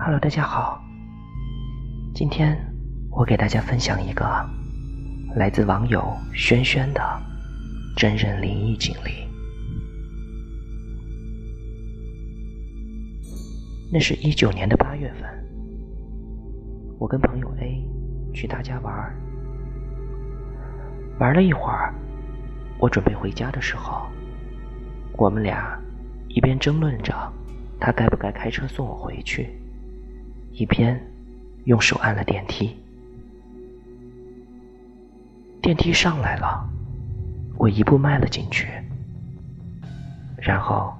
Hello，大家好。今天我给大家分享一个来自网友轩轩的真人灵异经历。那是一九年的八月份，我跟朋友 A 去他家玩，玩了一会儿，我准备回家的时候，我们俩一边争论着他该不该开车送我回去，一边用手按了电梯。电梯上来了，我一步迈了进去，然后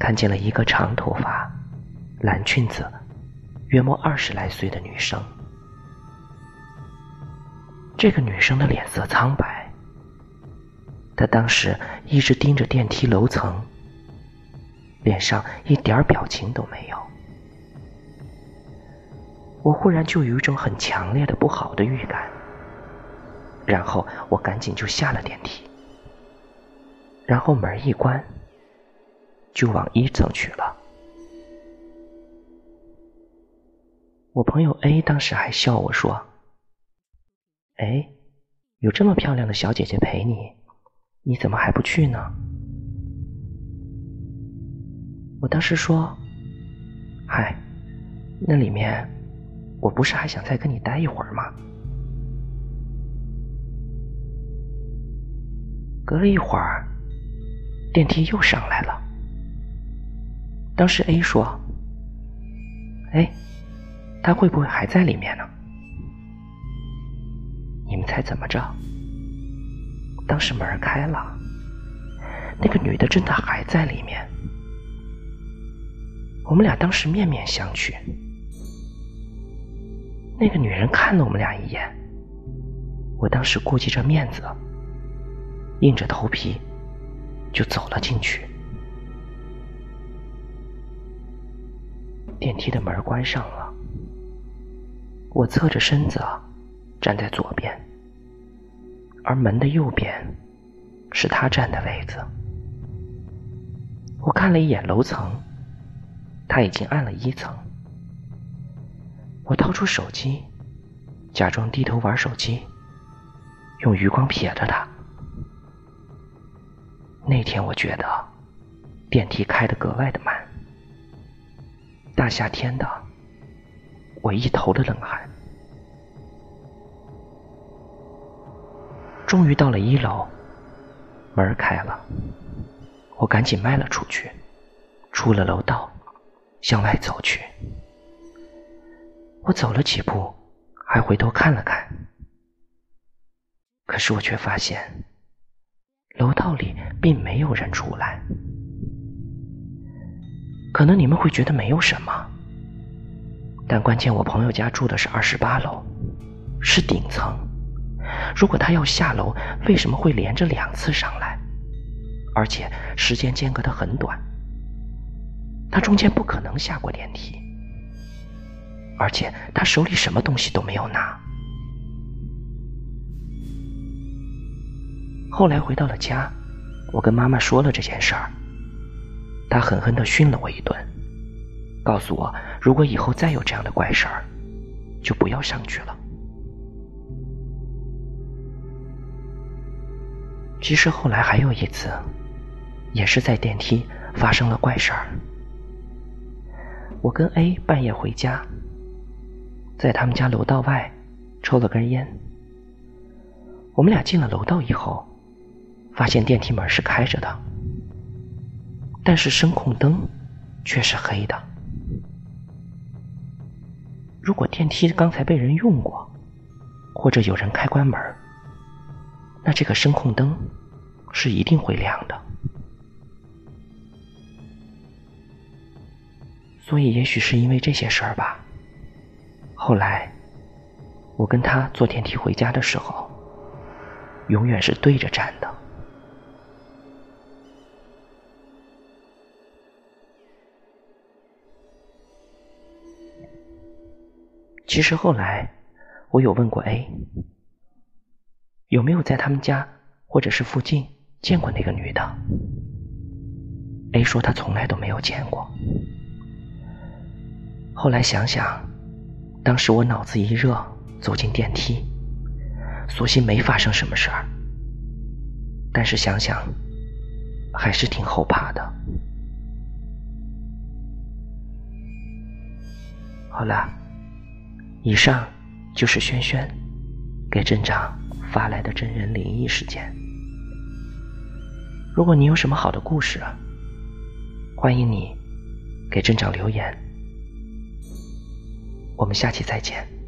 看见了一个长头发。蓝裙子，约莫二十来岁的女生。这个女生的脸色苍白，她当时一直盯着电梯楼层，脸上一点表情都没有。我忽然就有一种很强烈的不好的预感，然后我赶紧就下了电梯，然后门一关，就往一层去了。我朋友 A 当时还笑我说：“哎，有这么漂亮的小姐姐陪你，你怎么还不去呢？”我当时说：“嗨，那里面我不是还想再跟你待一会儿吗？”隔了一会儿，电梯又上来了。当时 A 说：“哎。”他会不会还在里面呢？你们猜怎么着？当时门开了，那个女的真的还在里面。我们俩当时面面相觑。那个女人看了我们俩一眼，我当时顾及着面子，硬着头皮就走了进去。电梯的门关上了。我侧着身子站在左边，而门的右边是他站的位子。我看了一眼楼层，他已经按了一层。我掏出手机，假装低头玩手机，用余光瞥着他。那天我觉得电梯开得格外的慢，大夏天的。我一头的冷汗。终于到了一楼，门开了，我赶紧迈了出去，出了楼道，向外走去。我走了几步，还回头看了看，可是我却发现，楼道里并没有人出来。可能你们会觉得没有什么。但关键，我朋友家住的是二十八楼，是顶层。如果他要下楼，为什么会连着两次上来？而且时间间隔的很短，他中间不可能下过电梯。而且他手里什么东西都没有拿。后来回到了家，我跟妈妈说了这件事儿，她狠狠的训了我一顿。告诉我，如果以后再有这样的怪事儿，就不要上去了。其实后来还有一次，也是在电梯发生了怪事儿。我跟 A 半夜回家，在他们家楼道外抽了根烟。我们俩进了楼道以后，发现电梯门是开着的，但是声控灯却是黑的。如果电梯刚才被人用过，或者有人开关门，那这个声控灯是一定会亮的。所以，也许是因为这些事儿吧。后来，我跟他坐电梯回家的时候，永远是对着站的。其实后来，我有问过 A，有没有在他们家或者是附近见过那个女的。A 说他从来都没有见过。后来想想，当时我脑子一热走进电梯，所幸没发生什么事儿。但是想想，还是挺后怕的。好了，以上就是轩轩给镇长发来的真人灵异事件。如果你有什么好的故事，欢迎你给镇长留言。我们下期再见。